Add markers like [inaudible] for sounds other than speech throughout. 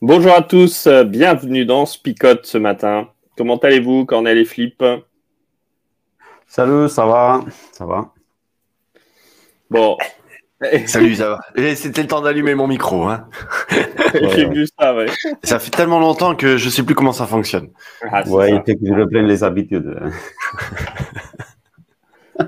Bonjour à tous, euh, bienvenue dans Spicote ce matin. Comment allez-vous, Cornel et Flip Salut, ça va? Ça va? Bon. [laughs] Salut, ça va. Eh, c'était le temps d'allumer mon micro. Hein. [laughs] J'ai vu ça, ouais. Ça fait tellement longtemps que je sais plus comment ça fonctionne. Ah, ouais, il faut que je reprenne les habitudes. [laughs]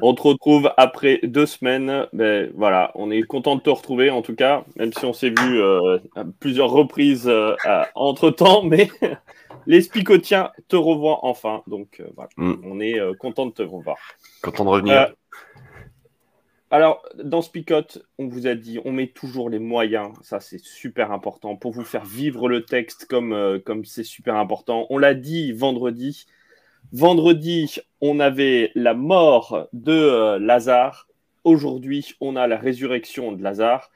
On te retrouve après deux semaines. Ben, voilà, on est content de te retrouver en tout cas, même si on s'est vu euh, à plusieurs reprises euh, entre temps, mais [laughs] les spicotiens te revoient enfin. Donc euh, voilà, mm. on est content de te revoir. Content de revenir. alors, dans Spicote, on vous a dit, on met toujours les moyens, ça c'est super important, pour vous faire vivre le texte comme comme c'est super important. On l'a dit vendredi, Vendredi, on avait la mort de euh, Lazare. Aujourd'hui, on a la résurrection de Lazare.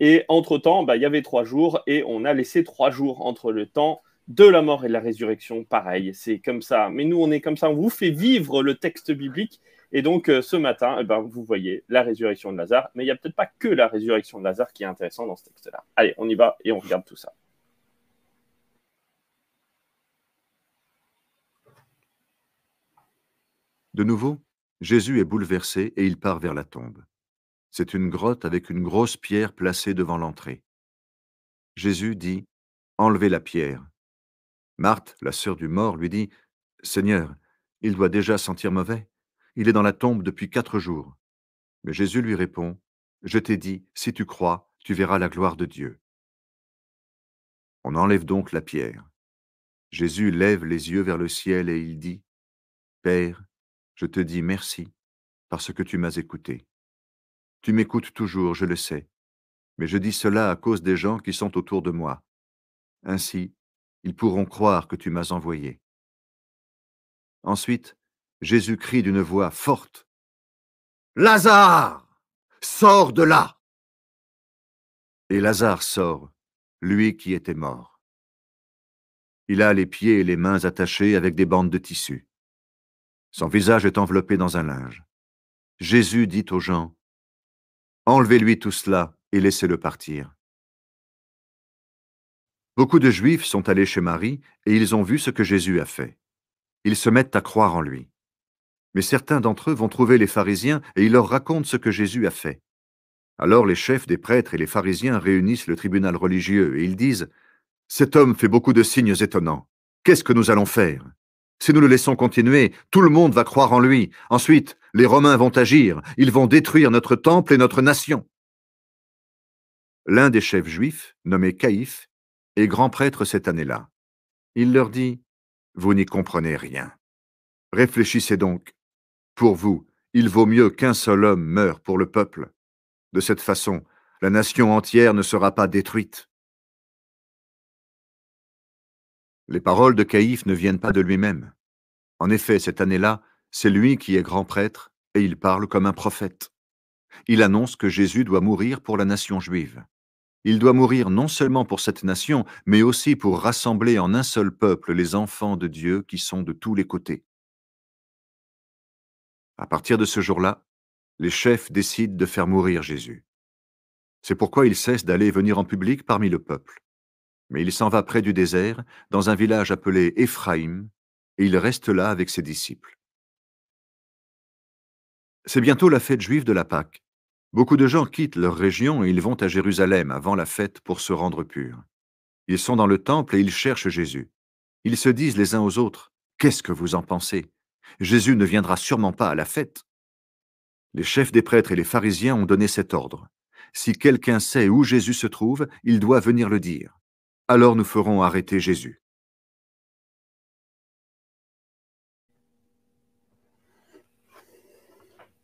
Et entre-temps, bah, il y avait trois jours et on a laissé trois jours entre le temps de la mort et de la résurrection. Pareil, c'est comme ça. Mais nous, on est comme ça, on vous fait vivre le texte biblique. Et donc, euh, ce matin, eh ben, vous voyez la résurrection de Lazare. Mais il n'y a peut-être pas que la résurrection de Lazare qui est intéressante dans ce texte-là. Allez, on y va et on regarde tout ça. De nouveau, Jésus est bouleversé et il part vers la tombe. C'est une grotte avec une grosse pierre placée devant l'entrée. Jésus dit Enlevez la pierre. Marthe, la sœur du mort, lui dit Seigneur, il doit déjà sentir mauvais. Il est dans la tombe depuis quatre jours. Mais Jésus lui répond Je t'ai dit, si tu crois, tu verras la gloire de Dieu. On enlève donc la pierre. Jésus lève les yeux vers le ciel et il dit Père, je te dis merci parce que tu m'as écouté. Tu m'écoutes toujours, je le sais, mais je dis cela à cause des gens qui sont autour de moi. Ainsi, ils pourront croire que tu m'as envoyé. Ensuite, Jésus crie d'une voix forte. Lazare, sors de là. Et Lazare sort, lui qui était mort. Il a les pieds et les mains attachés avec des bandes de tissu. Son visage est enveloppé dans un linge. Jésus dit aux gens, Enlevez-lui tout cela et laissez-le partir. Beaucoup de Juifs sont allés chez Marie et ils ont vu ce que Jésus a fait. Ils se mettent à croire en lui. Mais certains d'entre eux vont trouver les pharisiens et ils leur racontent ce que Jésus a fait. Alors les chefs des prêtres et les pharisiens réunissent le tribunal religieux et ils disent Cet homme fait beaucoup de signes étonnants. Qu'est-ce que nous allons faire? Si nous le laissons continuer, tout le monde va croire en lui. Ensuite, les Romains vont agir. Ils vont détruire notre temple et notre nation. L'un des chefs juifs, nommé Caïphe, est grand prêtre cette année-là. Il leur dit, Vous n'y comprenez rien. Réfléchissez donc. Pour vous, il vaut mieux qu'un seul homme meure pour le peuple. De cette façon, la nation entière ne sera pas détruite. Les paroles de Caïphe ne viennent pas de lui-même. En effet, cette année-là, c'est lui qui est grand prêtre, et il parle comme un prophète. Il annonce que Jésus doit mourir pour la nation juive. Il doit mourir non seulement pour cette nation, mais aussi pour rassembler en un seul peuple les enfants de Dieu qui sont de tous les côtés. À partir de ce jour-là, les chefs décident de faire mourir Jésus. C'est pourquoi ils cessent d'aller et venir en public parmi le peuple. Mais il s'en va près du désert, dans un village appelé Éphraïm, et il reste là avec ses disciples. C'est bientôt la fête juive de la Pâque. Beaucoup de gens quittent leur région et ils vont à Jérusalem avant la fête pour se rendre purs. Ils sont dans le temple et ils cherchent Jésus. Ils se disent les uns aux autres, Qu'est-ce que vous en pensez? Jésus ne viendra sûrement pas à la fête. Les chefs des prêtres et les pharisiens ont donné cet ordre. Si quelqu'un sait où Jésus se trouve, il doit venir le dire alors nous ferons arrêter Jésus.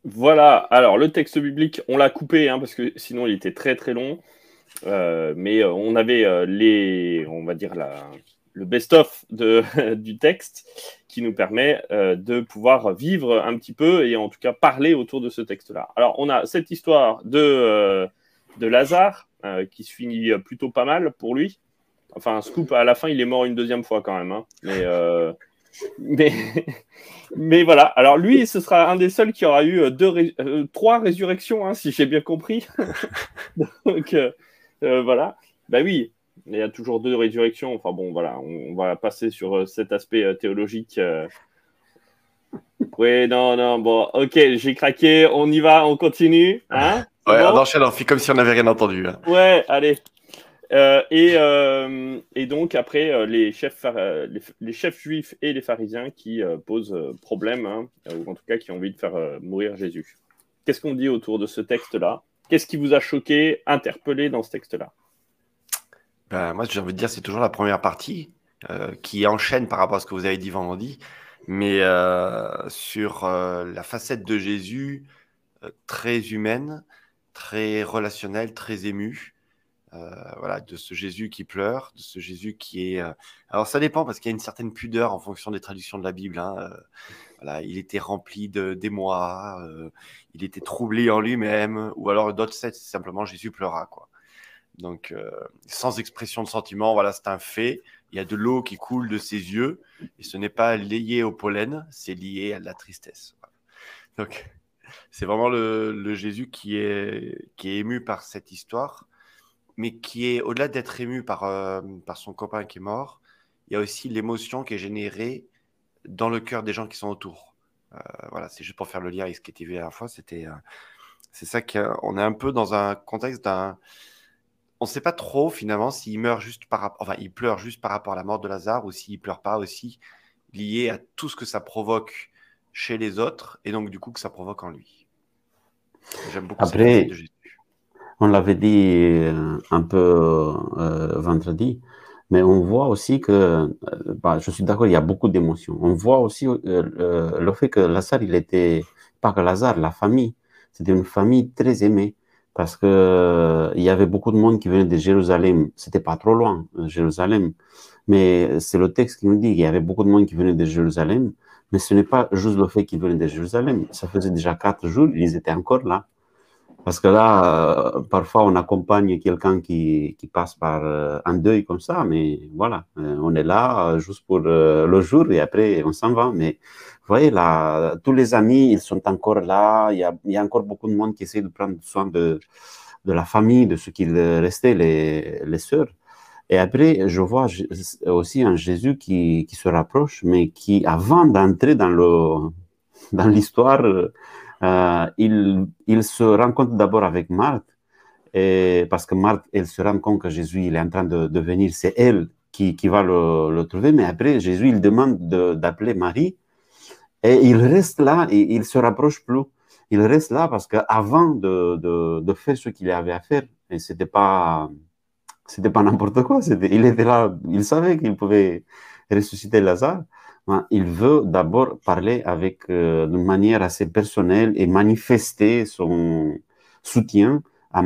Voilà, alors le texte biblique, on l'a coupé hein, parce que sinon il était très très long. Euh, mais euh, on avait euh, les, on va dire le best-of [laughs] du texte qui nous permet de pouvoir vivre un petit peu et en tout cas parler autour de ce texte-là. Alors on a cette histoire de, de Lazare qui se finit plutôt pas mal pour lui. Enfin, Scoop, à la fin, il est mort une deuxième fois quand même. Hein. Mais, [laughs] mais, mais voilà. Alors lui, ce sera un des seuls qui aura eu deux trois résurrections, hein, si j'ai bien compris. [laughs] Donc euh, voilà. Ben oui, il y a toujours deux résurrections. Enfin bon, voilà, on, va passer sur euh, cet aspect euh, théologique. Oui, non, non, bon, ok, j'ai craqué, on y va, on continue. Hein ouais, on enchaîne, on fait comme si on n'avait rien entendu. Hein. Ouais, allez. Et, et, donc, après, les, chefs, les, chefs juifs et les pharisiens qui posent problème, hein, ou en tout cas qui ont envie de faire mourir Jésus. Qu'est-ce qu'on dit autour de ce texte-là? Qu'est-ce qui vous a choqué, interpellé dans ce texte-là? Ben, Moi, j'ai envie de dire, c'est toujours la première partie euh, qui enchaîne par rapport à ce que vous avez dit vendredi, mais euh, sur euh, la facette de Jésus très humaine, très relationnelle, très émue. Voilà, de ce Jésus qui pleure, de ce Jésus qui est. Alors ça dépend parce qu'il y a une certaine pudeur en fonction des traductions de la Bible. Hein, il était rempli d'émoi, euh, il était troublé en lui-même, ou alors d'autres c'est simplement Jésus pleura quoi. Donc euh, sans expression de sentiment, voilà, c'est un fait. Il y a de l'eau qui coule de ses yeux, et ce n'est pas lié au pollen, c'est lié à la tristesse. Donc c'est vraiment le, Jésus qui est, qui est ému par cette histoire, mais qui est au-delà d'être ému par, euh, par son copain qui est mort, il y a aussi l'émotion qui est générée dans le cœur des gens qui sont autour. Euh, voilà, c'est juste pour faire le lien avec ce qui était vu la dernière fois. C'était, euh, c'est ça qu'on est un peu dans un contexte d'un. On ne sait pas trop finalement s'il meurt juste par enfin, il pleure juste par rapport à la mort de Lazare ou s'il pleure pas aussi lié à tout ce que ça provoque chez les autres et donc du coup que ça provoque en lui. J'aime beaucoup Après, on l'avait dit euh, un peu vendredi, mais on voit aussi que, euh, bah, je suis d'accord, il y a beaucoup d'émotions. On voit aussi euh, euh, le fait que Lazare, il était, pas que Lazare, la famille, c'était une famille très aimée parce que il y avait beaucoup de monde qui venait de Jérusalem. C'était pas trop loin, Jérusalem. Mais c'est le texte qui nous dit qu'il y avait beaucoup de monde qui venait de Jérusalem. Mais ce n'est pas juste le fait qu'ils venaient de Jérusalem. Ça faisait déjà quatre jours, ils étaient encore là. Parce que là, euh, parfois, on accompagne quelqu'un qui, passe par euh, un deuil comme ça, mais voilà, euh, on est là juste pour le jour et après, on s'en va. Mais vous voyez, là, tous les amis, ils sont encore là. Il y a, encore beaucoup de monde qui essaie de prendre soin de, la famille, de ce qu'il restait, les, sœurs. Et après, je vois aussi un Jésus qui, se rapproche, mais qui, avant d'entrer dans l'histoire, il, il, se rencontre d'abord avec Marthe, parce que Marthe, elle se rend compte que Jésus il est en train de, venir, c'est elle qui, va le, trouver, mais après, Jésus, il demande d'appeler Marie, et il reste là, et il se rapproche plus. Il reste là parce qu'avant de, faire ce qu'il avait à faire, et c'était pas, c'était pas n'importe quoi, il était là, il savait qu'il pouvait ressusciter Lazare, Il veut d'abord parler avec euh, d'une manière assez personnelle et manifester son soutien à,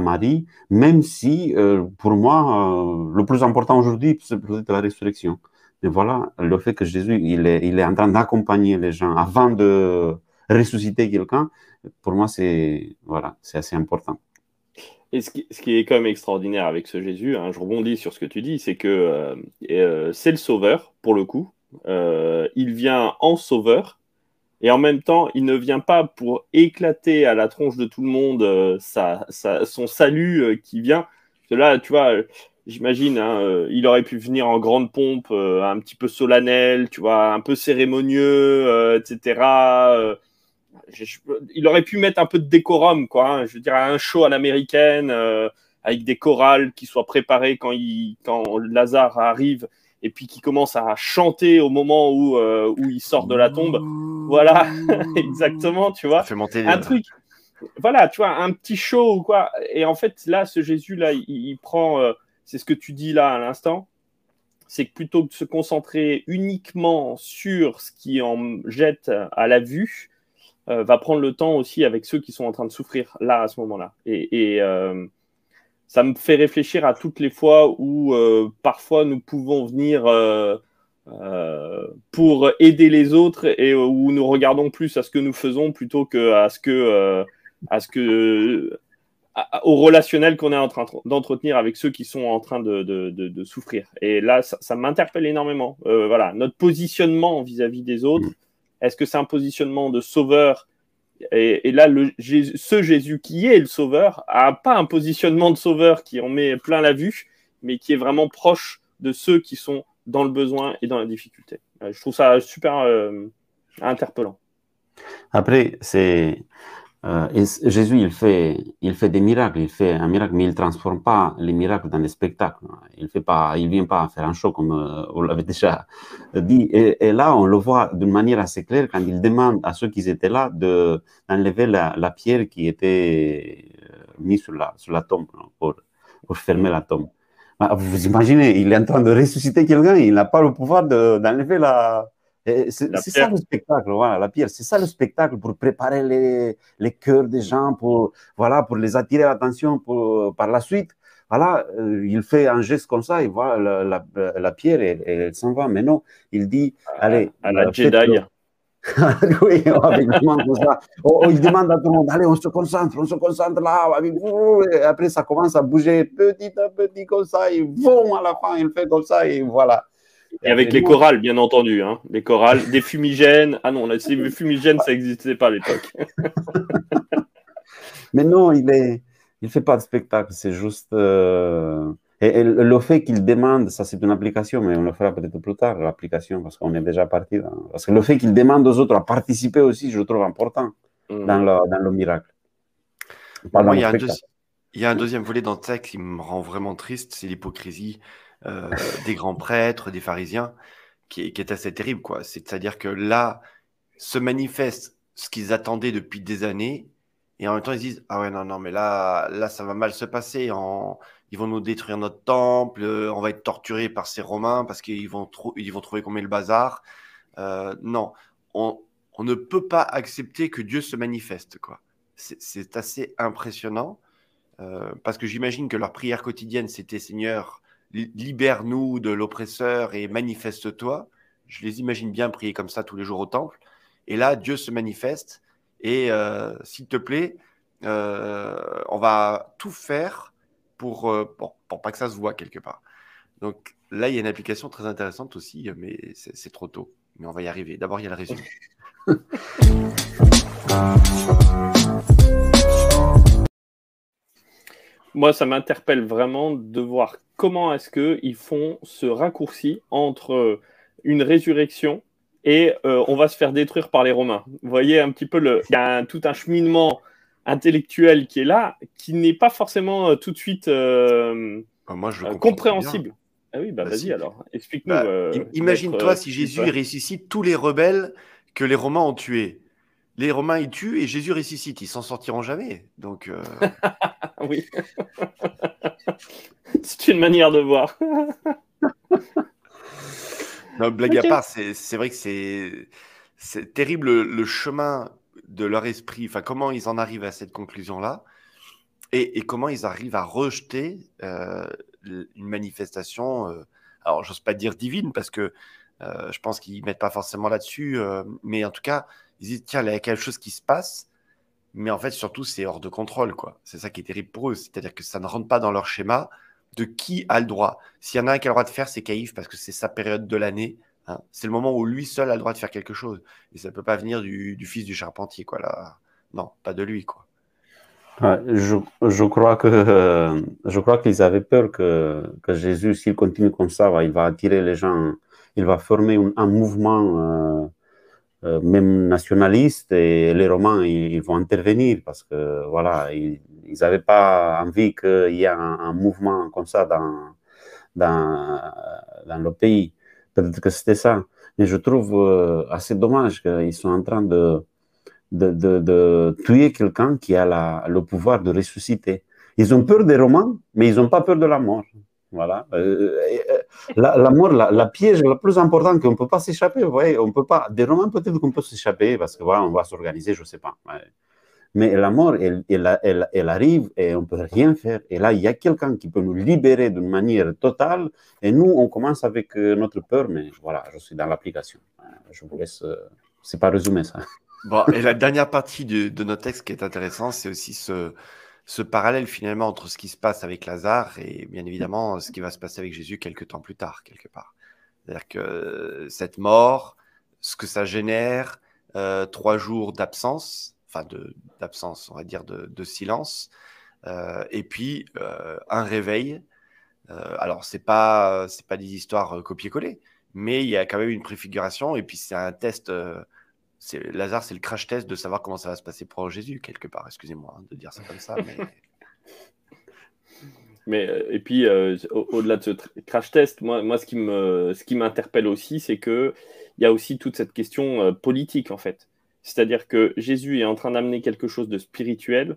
Marie, même si euh, pour moi, euh, le plus important aujourd'hui, c'est peut-être la résurrection. Mais voilà, le fait que Jésus, il est, il est en train d'accompagner les gens avant de ressusciter quelqu'un, pour moi, c'est voilà, c'est assez important. Et ce qui, est quand même extraordinaire avec ce Jésus, hein, je rebondis sur ce que tu dis, c'est que euh, euh, c'est le sauveur, pour le coup. Euh, il vient en sauveur, et en même temps, il ne vient pas pour éclater à la tronche de tout le monde son salut qui vient. Là, tu vois, j'imagine, hein, il aurait pu venir en grande pompe, un petit peu solennel, tu vois, un peu cérémonieux, etc il aurait pu mettre un peu de décorum, quoi. Hein. je veux dire, un show à l'américaine euh, avec des chorales qui soient préparées quand, il, quand Lazare arrive et puis qui commence à chanter au moment où, euh, où il sort de la tombe. Voilà, [laughs] exactement, tu vois. fait monter un truc. Voilà, tu vois, un petit show ou quoi. Et en fait, là, ce Jésus-là, il, prend. Euh, c'est ce que tu dis là à l'instant, c'est que plutôt que de se concentrer uniquement sur ce qui en jette à la vue, euh, va prendre le temps aussi avec ceux qui sont en train de souffrir là à ce moment-là. Et, euh, ça me fait réfléchir à toutes les fois où euh, parfois nous pouvons venir pour aider les autres et où nous regardons plus à ce que nous faisons plutôt que à ce que à ce que au relationnel qu'on est en train d'entretenir avec ceux qui sont en train de, souffrir. Et là, ça, m'interpelle énormément. voilà, notre positionnement vis-à-vis des autres, est-ce que c'est un positionnement de sauveur? Et, là, ce Jésus qui est le sauveur a pas un positionnement de sauveur qui en met plein la vue, mais qui est vraiment proche de ceux qui sont dans le besoin et dans la difficulté. Euh, je trouve ça super euh, interpellant. Après, c'est euh, Jésus, il fait, il fait des miracles, il fait un miracle, mais il ne transforme pas les miracles dans des spectacles. Il ne vient pas faire un show comme euh, on l'avait [laughs] déjà dit. Et, là, on le voit d'une manière assez claire quand il demande à ceux qui étaient là d'enlever la, la, pierre qui était euh, mise sur la, sur la tombe pour, pour fermer la tombe. Bah, vous imaginez, il est en train de ressusciter quelqu'un, il n'a pas le pouvoir d'enlever la, c'est ça le spectacle, voilà, la pierre. C'est ça le spectacle pour préparer les, les cœurs des gens, pour, voilà, pour les attirer l'attention par la suite. Voilà, euh, il fait un geste comme ça, et voilà, la, la, pierre, elle, elle s'en va. Mais non, il dit, allez. À la euh, Jedi. [laughs] oui, avec comme ça. Oh, oh, il demande à tout le monde, allez, on se concentre, on se concentre là. Et après, ça commence à bouger petit à petit comme ça. Et boum, à la fin, il fait comme ça, et voilà. Et avec les chorales, bien entendu. Hein. Les chorales, des fumigènes. Ah non, les fumigènes, ça n'existait pas à l'époque. [laughs] Mais non, il ne il fait pas de spectacle. C'est juste. Euh, et, le fait qu'il demande, ça c'est une application, mais on le fera peut-être plus tard, l'application, parce qu'on est déjà parti. Parce que le fait qu'il demande aux autres à participer aussi, je le trouve important mm. dans, le, dans, le, miracle. il, y a un il y a un deuxième volet dans le texte qui me rend vraiment triste, c'est l'hypocrisie euh, des grands prêtres, des pharisiens, qui est, assez terrible. quoi. C'est-à-dire que là, se manifeste ce qu'ils attendaient depuis des années, et en même temps, ils disent Ah ouais, non, non, mais là, là ça va mal se passer. En... Ils vont nous détruire notre temple, on va être torturés par ces Romains parce qu'ils vont, ils vont trouver qu'on met le bazar. Euh, non, on, on, ne peut pas accepter que Dieu se manifeste. quoi. C'est assez impressionnant euh, parce que j'imagine que leur prière quotidienne, c'était Seigneur, libère-nous de l'oppresseur et manifeste-toi. Je les imagine bien prier comme ça tous les jours au temple. Et là, Dieu se manifeste. Et euh, s'il te plaît, euh, on va tout faire pour, euh, pour pas que ça se voit quelque part. Donc là, il y a une application très intéressante aussi, mais c'est trop tôt. Mais on va y arriver. D'abord, il y a le résumé. [laughs] Moi, ça m'interpelle vraiment de voir comment est-ce qu'ils font ce raccourci entre une résurrection et euh, on va se faire détruire par les Romains. Vous voyez un petit peu, le... il y a tout un cheminement intellectuel qui est là, qui n'est pas forcément euh, tout de suite euh, ah, Moi, je compréhensible. Ah oui, bah, bah vas-y alors, explique-nous. Bah, imagine-toi si Jésus ressuscite tous les rebelles que les Romains ont tués les Romains ils tuent et Jésus ressuscite. Ils s'en sortiront jamais. Donc. Euh, [laughs] oui. [laughs] c'est une manière de voir. [laughs] non, blague à part, c'est vrai que c'est terrible le, chemin de leur esprit. Enfin, comment ils en arrivent à cette conclusion-là et, comment ils arrivent à rejeter euh, une manifestation. Euh, alors, j'ose pas dire divine parce que je pense qu'ils mettent pas forcément là-dessus, mais en tout cas ils disent tiens, il y a quelque chose qui se passe, mais en fait, surtout, c'est hors de contrôle, quoi. C'est ça qui est terrible pour eux, c'est-à-dire que ça ne rentre pas dans leur schéma de qui a le droit. S'il y en a un qui a le droit de faire, c'est Caïf, parce que c'est sa période de l'année. Hein. C'est le moment où lui seul a le droit de faire quelque chose. Et ça ne peut pas venir du, fils du charpentier, quoi. Là. Non, pas de lui, quoi. je, je, crois que je crois qu'ils avaient peur que, que Jésus, s'il continue comme ça, il va attirer les gens, il va former un, mouvement euh, euh, même nationalistes et les Romains ils, vont intervenir parce que voilà ils n'avaient pas envie qu'il y ait un, mouvement comme ça dans, dans, dans le pays. Peut-être que c'était ça. Mais je trouve euh, assez dommage qu'ils sont en train de, de, de, tuer quelqu'un qui a la, le pouvoir de ressusciter. Ils ont peur des Romains, mais ils n'ont pas peur de la mort. Voilà. Euh, la, mort, la, piège la plus importante qu'on ne peut pas s'échapper, vous on peut pas. Des romans, peut-être qu'on peut s'échapper parce que voilà, on va s'organiser, je ne sais pas. Mais la mort, elle, elle, elle, arrive et on ne peut rien faire. Et là, il y a quelqu'un qui peut nous libérer d'une manière totale. Et nous, on commence avec notre peur, mais voilà, je suis dans l'application. Je vous laisse. C'est pas résumé ça. Bon, et la dernière partie de, de notre texte qui est intéressante, c'est aussi ce, ce parallèle finalement entre ce qui se passe avec Lazare et bien évidemment ce qui va se passer avec Jésus quelques temps plus tard, quelque part. C'est-à-dire que cette mort, ce que ça génère, euh, trois jours d'absence, enfin d'absence, on va dire de, de silence, euh, et puis euh, un réveil. Euh, alors c'est pas c'est pas des histoires copier-coller, mais il y a quand même une préfiguration et puis c'est un test Lazare, c'est le crash test de savoir comment ça va se passer pour Jésus, quelque part. Excusez-moi hein, de dire ça comme ça. [laughs] Mais... Euh, et puis, euh, au-delà de ce crash test, moi, moi ce qui me, ce qui m'interpelle aussi, c'est que il y a aussi toute cette question euh, politique, en fait. C'est-à-dire que Jésus est en train d'amener quelque chose de spirituel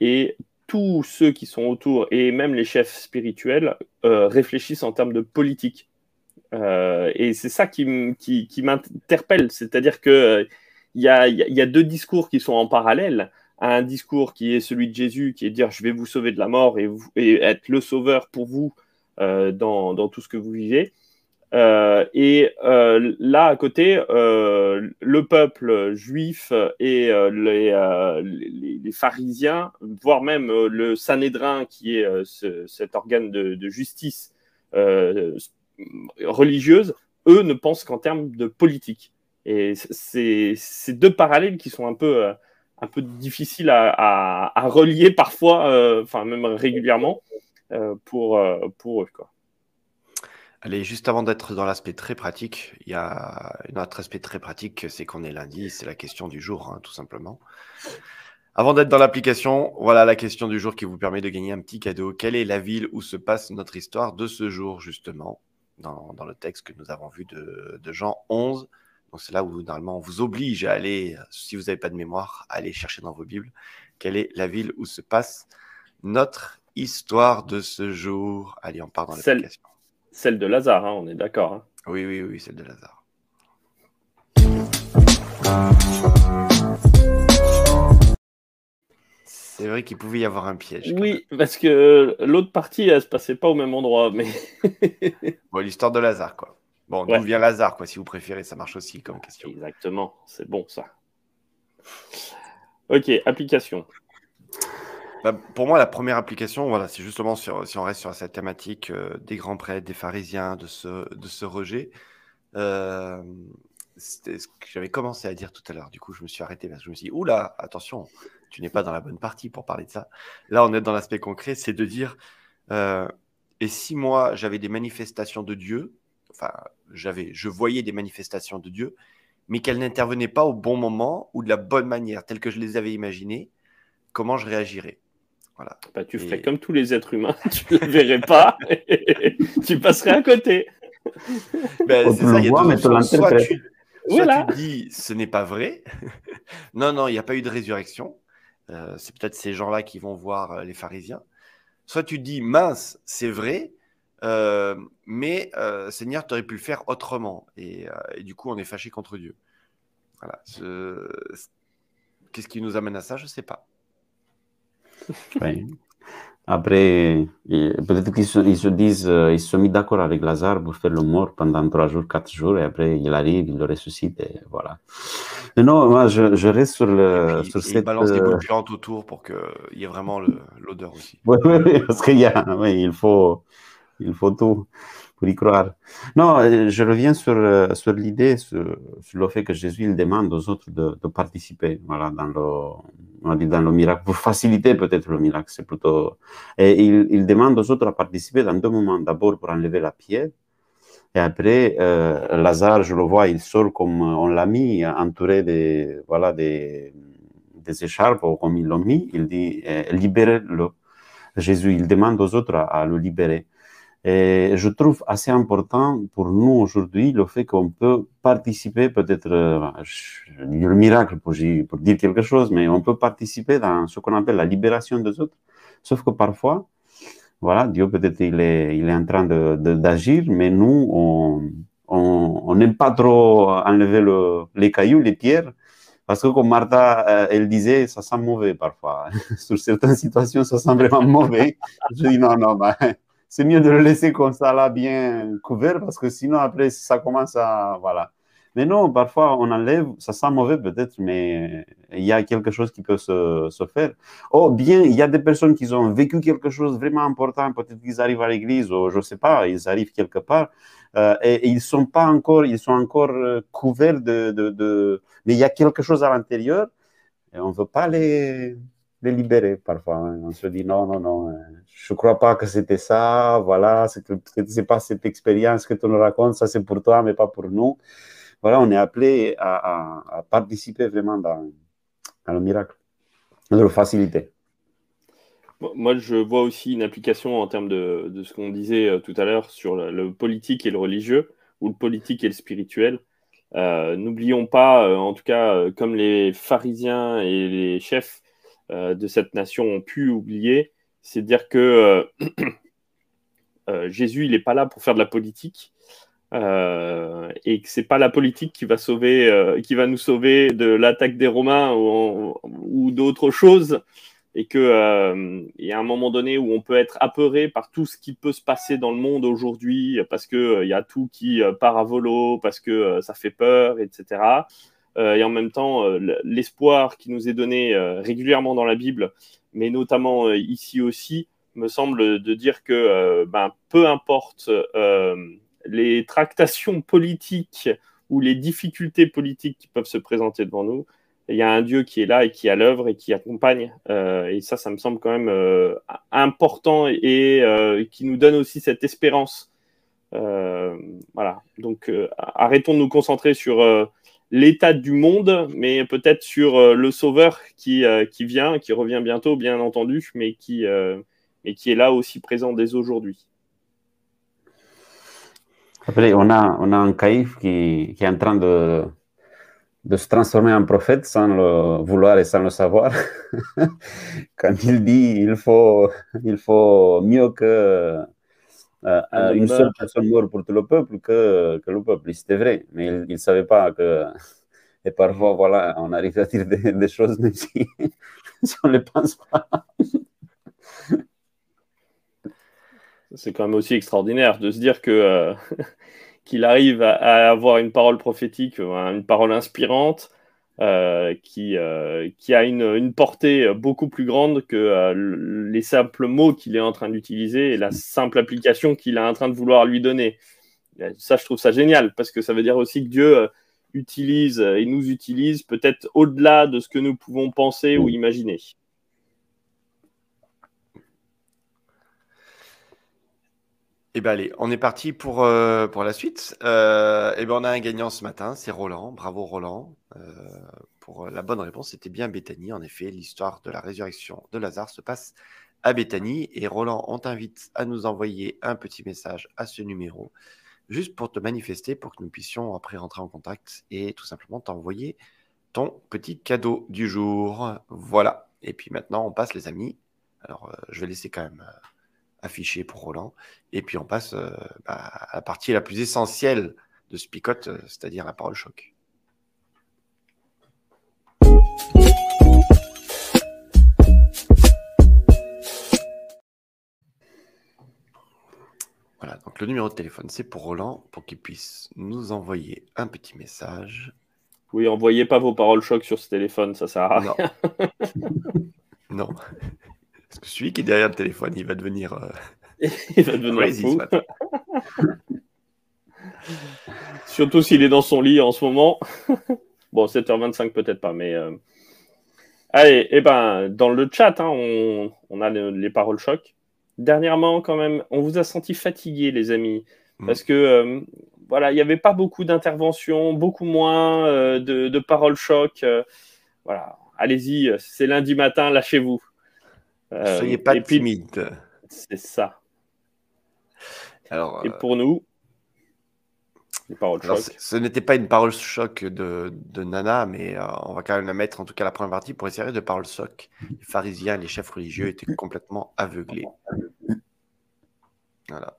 et tous ceux qui sont autour, et même les chefs spirituels, réfléchissent en termes de politique. Et c'est ça qui, m'interpelle. C'est-à-dire que il y a, deux discours qui sont en parallèle. Un discours qui est celui de Jésus, qui est dire je vais vous sauver de la mort et, être le sauveur pour vous euh, dans, tout ce que vous vivez. Euh, et euh, là, à côté, le peuple juif et les, pharisiens, voire même le Sanhédrin, qui est cet organe de justice religieuse, eux ne pensent qu'en termes de politique. Et c'est ces deux parallèles qui sont un peu, euh, un peu difficiles à, à, relier parfois, euh, enfin même régulièrement, euh, pour, pour eux. Quoi. Allez, juste avant d'être dans l'aspect très pratique, il y a un autre aspect très pratique, c'est qu'on est lundi, c'est la question du jour, hein, tout simplement. Avant d'être dans l'application, voilà la question du jour qui vous permet de gagner un petit cadeau. Quelle est la ville où se passe notre histoire de ce jour, justement, dans, dans le texte que nous avons vu de, de Jean 11, c'est là où normalement on vous oblige à aller, si vous n'avez pas de mémoire, à aller chercher dans vos Bibles quelle est la ville où se passe notre histoire de ce jour. Allez, on part dans l'application. Celle de Lazare, hein, on est d'accord. Hein. Oui, oui, oui, celle de Lazare. C'est vrai qu'il pouvait y avoir un piège. Oui, parce que l'autre partie, elle se passait pas au même endroit, mais. [laughs] bon, l'histoire de Lazare, quoi. Bon, d'où vient Lazare, quoi, si vous préférez, ça marche aussi comme question. Exactement, c'est bon ça. Ok, application. Bah, pour moi, la première application, voilà, c'est justement sur, si on reste sur cette thématique euh, des grands prêtres, des pharisiens, de ce, de ce rejet. Euh, c'était ce que j'avais commencé à dire tout à l'heure. Du coup, je me suis arrêté parce que je me suis dit, oula, attention, tu n'es pas dans la bonne partie pour parler de ça. Là, on est dans l'aspect concret, c'est de dire, euh, et si moi, j'avais des manifestations de Dieu, enfin, j'avais, je voyais des manifestations de Dieu, mais qu'elles n'intervenaient pas au bon moment ou de la bonne manière, telle que je les avais imaginées, comment je réagirais? Voilà. Bah, tu ferais comme tous les êtres humains, [laughs] tu ne les verrais pas, [laughs] tu passerais à côté. Ben, c'est ça, il y a Soit tu, tu dis ce n'est pas vrai. [laughs] non, non, il n'y a pas eu de résurrection. Euh, c'est peut-être ces gens-là qui vont voir euh, les pharisiens. Soit tu dis mince, c'est vrai, euh, mais Seigneur, tu aurais pu le faire autrement. Et, du coup, on est fâché contre Dieu. Voilà. Qu'est-ce qui nous amène à ça? Je ne sais pas. [laughs] Après, peut-être qu'ils se, disent, ils se sont mis d'accord avec Lazare pour faire le mort pendant trois jours, quatre jours, et après il arrive, il le ressuscite, voilà. Mais non, moi je, je reste sur le. sur cette, il balance des boules autour pour qu'il y ait vraiment l'odeur aussi. [laughs] Oui, oui, parce qu'il y a, oui, il faut, il faut tout pour y croire. Non, euh, je reviens sur, euh, sur l'idée, sur, le fait que Jésus il demande aux autres de, de participer voilà, dans, le, on dit dans le miracle, pour faciliter peut-être le miracle. C'est plutôt... Et il, il, demande aux autres de participer dans deux moments. D'abord pour enlever la pierre, et après, euh, Lazare, je le vois, il sort comme on l'a mis, entouré de, voilà, des, des écharpes, comme ils l'ont mis. Il dit, libérez-le. Jésus, il demande aux autres à, le libérer. Et je trouve assez important pour nous aujourd'hui le fait qu'on peut participer, peut-être, euh, je dis le miracle pour, dire quelque chose, mais on peut participer dans ce qu'on appelle la libération des autres. Sauf que parfois, voilà, Dieu peut-être il est, il est en train d'agir, de, d'agir, mais nous, on on n'aime pas trop enlever le, les cailloux, les pierres, parce que comme Martha, euh, elle disait, ça sent mauvais parfois. [laughs] Sur certaines situations, ça sent vraiment mauvais. Je dis non, non, bah, c'est mieux de le laisser comme ça là, bien couvert, parce que sinon après, ça commence à... Voilà. Mais non, parfois on enlève, ça sent mauvais peut-être, mais il y a quelque chose qui peut se, se, faire. Oh, bien, il y a des personnes qui ont vécu quelque chose vraiment important, peut-être qu'ils arrivent à l'église, ou je ne sais pas, ils arrivent quelque part, euh, et, ils sont pas encore, ils sont encore euh, couverts de, de, de, mais il y a quelque chose à l'intérieur, et on ne veut pas les, les libérer parfois. Hein. On se dit non, non, non, euh, je crois pas que c'était ça, voilà, ce n'est pas cette expérience que tu nous racontes, ça c'est pour toi, mais pas pour nous voilà, on est appelé à, participer vraiment dans, le miracle, de le faciliter. Moi, je vois aussi une application en termes de, ce qu'on disait euh, tout à l'heure sur le, politique et le religieux, ou le politique et le spirituel. Euh, n'oublions pas, euh, en tout cas, comme les pharisiens et les chefs de cette nation ont pu oublier, c'est dire que [clears throat] Jésus, il n'est pas là pour faire de la politique, euh, et que c'est pas la politique qui va sauver, euh, qui va nous sauver de l'attaque des Romains ou, d'autres choses, et que euh, y a un moment donné où on peut être apeuré par tout ce qui peut se passer dans le monde aujourd'hui, parce que il y a tout qui part à volo, parce que ça fait peur, etc. et en même temps, l'espoir qui nous est donné régulièrement dans la Bible, mais notamment ici aussi, me semble de dire que ben, peu importe les tractations politiques ou les difficultés politiques qui peuvent se présenter devant nous, il y a un Dieu qui est là et qui à l'œuvre et qui accompagne. Euh, et ça, ça me semble quand même euh, important et euh, qui nous donne aussi cette espérance. voilà. Donc, arrêtons de nous concentrer sur l'état du monde, mais peut-être sur le Sauveur qui, vient, qui revient bientôt, bien entendu, mais qui est là aussi présent dès aujourd'hui. Après, on a, on a un caïf qui, qui est en train de, de se transformer en prophète sans le vouloir et sans le savoir. [laughs] Quand il dit il faut, il faut mieux que euh, une seule personne meure pour tout le peuple que, que le peuple. C'était vrai, mais il ne savait pas que. Et parfois, voilà, on arrive à dire des, des choses même si, [laughs] si on ne les pense pas. C'est quand même aussi extraordinaire de se dire que euh, [laughs] qu'il arrive à, avoir une parole prophétique, une parole inspirante, euh, qui, euh, qui a une, une, portée beaucoup plus grande que les simples mots qu'il est en train d'utiliser et la simple application qu'il est en train de vouloir lui donner. Ça, je trouve ça génial parce que ça veut dire aussi que Dieu utilise et nous utilise peut-être au-delà de ce que nous pouvons penser ou imaginer. Eh bien, allez, on est parti pour, euh, pour la suite. Euh, eh ben, on a un gagnant ce matin, c'est Roland. Bravo, Roland. Euh, pour la bonne réponse, c'était bien Béthanie. En effet, l'histoire de la résurrection de Lazare se passe à Béthanie. Et Roland, on t'invite à nous envoyer un petit message à ce numéro, juste pour te manifester, pour que nous puissions après rentrer en contact et tout simplement t'envoyer ton petit cadeau du jour. Voilà. Et puis maintenant, on passe, les amis. Alors, je vais laisser quand même affiché pour Roland. Et puis on passe euh, bah, à la partie la plus essentielle de ce picote, euh, c'est-à-dire la parole choc. Voilà, donc le numéro de téléphone, c'est pour Roland, pour qu'il puisse nous envoyer un petit message. Oui, envoyez pas vos paroles choc sur ce téléphone, ça sert à rien. [laughs] non. [laughs] Parce que celui qui est derrière le téléphone, il va devenir. Euh, [laughs] il va devenir fou. [laughs] Surtout s'il est dans son lit en ce moment. [laughs] bon, 7h25 peut-être pas, mais. Euh, allez, et eh ben, dans le chat, hein, on, a les paroles choc. Dernièrement, quand même, on vous a senti fatigué, les amis. Mm. Parce que, euh, voilà, il n'y avait pas beaucoup d'interventions, beaucoup moins de, de, paroles choc. voilà, allez-y, c'est lundi matin, lâchez-vous. Euh, Soyez pas timide. C'est ça. Alors, et pour nous, les paroles choc. Ce n'était pas une parole choc de, de Nana, mais euh, on va quand même la mettre, en tout cas la première partie, pour essayer de paroles choc. Les pharisiens, les chefs religieux étaient complètement aveuglés. Voilà.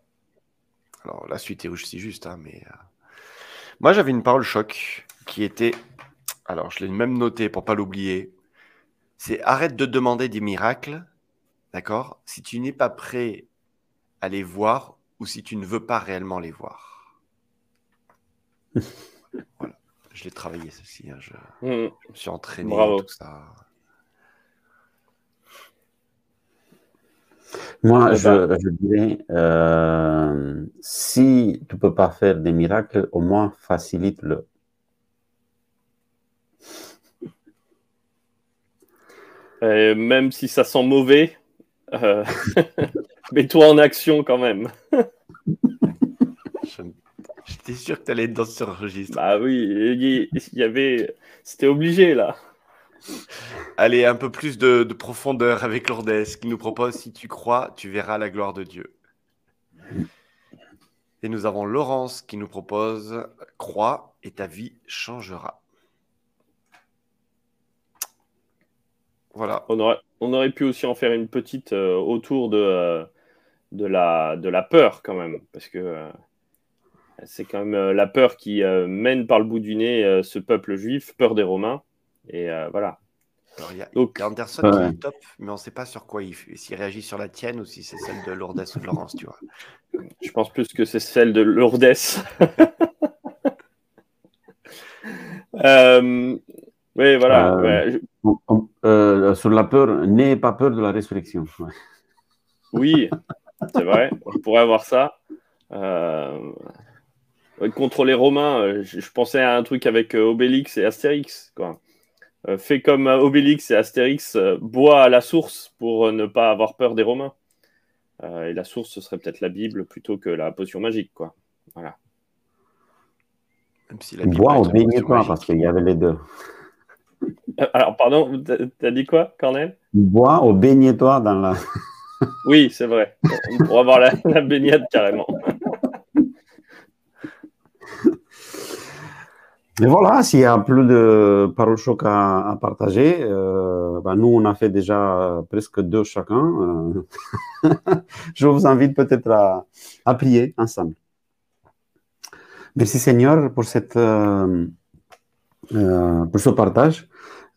Alors la suite est aussi juste, hein, mais euh, moi j'avais une parole choc qui était, alors je l'ai même noté pour pas l'oublier, c'est arrête de demander des miracles, d'accord, si tu n'es pas prêt à les voir ou si tu ne veux pas réellement les voir. [laughs] voilà, je l'ai travaillé ceci, hein, je, Mm. je me suis entraîné Bravo. tout ça. Moi, Eh je, ben. je dirais, euh, si tu peux pas faire des miracles, au moins facilite-le. Et même si ça sent mauvais, euh, [laughs] mets-toi en action quand même. Je- J'étais sûr que tu allais être dans ce registre. Bah oui, il y avait, c'était obligé là. Allez, un peu plus de, de profondeur avec Lourdes qui nous propose Si tu crois, tu verras la gloire de Dieu. Et nous avons Laurence qui nous propose Crois et ta vie changera. Voilà. On aurait, on aurait pu aussi en faire une petite euh, autour de, euh, de, la, de la peur quand même, parce que euh, c'est quand même euh, la peur qui euh, mène par le bout du nez euh, ce peuple juif, peur des Romains. Et euh, voilà. Alors, il y a, Donc, Anderson Ouais. qui est top, mais on ne sait pas sur quoi il. S'il réagit sur la tienne ou si c'est celle de Lourdes ou de Laurence, tu vois. je pense plus que c'est celle de Lourdes. [laughs] Euh, oui, voilà. Euh, ouais, je- On- on- euh, sur la peur, n'aie pas peur de la résurrection. Ouais. [laughs] Oui, c'est vrai, on pourrait avoir ça. Euh, ouais, Contre les Romains, je, je pensais à un truc avec Obélix et Astérix. Quoi. Euh, fais comme Obélix et Astérix, euh, bois à la source pour ne pas avoir peur des Romains. Euh, et la source, ce serait peut-être la Bible plutôt que la potion magique. Quoi. Voilà. Même si la Bible Bois ou parce qu'il y avait les deux. Euh, [laughs] alors, pardon, t'as dit quoi, Cornel? Bois ou baigne-toi dans la. [laughs] Oui, c'est vrai. On pourrait avoir la, la baignade carrément. [laughs] Mais voilà, s'il y a plus de paroles choc à, à partager, euh, bah, nous, on a fait déjà presque deux chacun. euh. Je vous invite peut-être à, à prier ensemble. Merci Seigneur pour, cette, euh, euh, pour ce partage,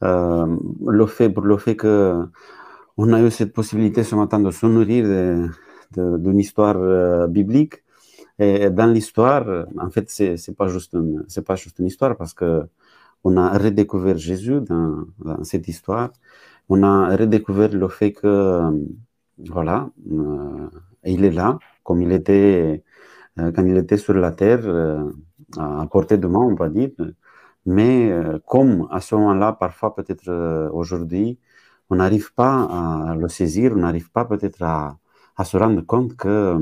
euh, le fait, pour le fait que on a eu cette possibilité ce matin de se nourrir d'une histoire euh, biblique. Et dans l'histoire, en fait, c'est pas juste pas juste une histoire parce que on a redécouvert Jésus dans, cette histoire. On a redécouvert le fait que, voilà, euh, il est là, comme il était quand il était sur la terre, à portée de main, on va dire. Mais euh, comme à ce moment-là, parfois, peut-être euh, aujourd'hui, on n'arrive pas à le saisir, on n'arrive pas peut-être à, se rendre compte que euh,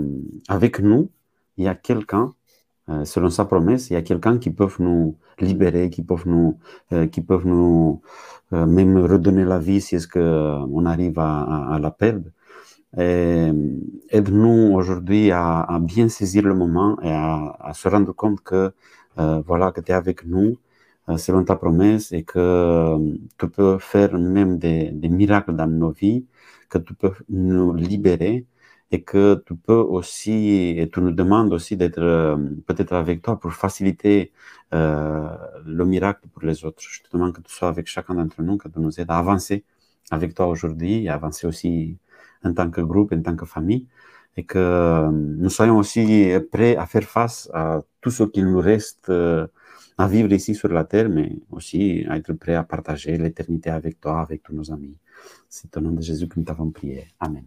avec nous, il y a quelqu'un, euh, selon sa promesse, il y a quelqu'un qui peut nous libérer, qui peut nous, qui peut nous même redonner la vie si est-ce que euh, on arrive à, à- la perdre. Aide-nous aujourd'hui à, bien saisir le moment et à, se rendre compte que voilà que tu es avec nous selon ta promesse et que euh, tu peux faire même des, des miracles dans nos vies, que tu peux nous libérer et que tu peux aussi, et tu nous demandes aussi d'être euh, peut-être avec toi pour faciliter euh, le miracle pour les autres. Je te demande que tu sois avec chacun d'entre nous, que tu nous aides à avancer avec toi aujourd'hui et avancer aussi en tant que groupe, en tant que famille, et que euh, nous soyons aussi prêts à faire face à tout ce qu'il nous reste euh, à vivre ici sur la terre, mais aussi à être prêts à partager l'éternité avec toi, avec tous nos amis. C'est au nom de Jésus que nous t'avons prié. Amen.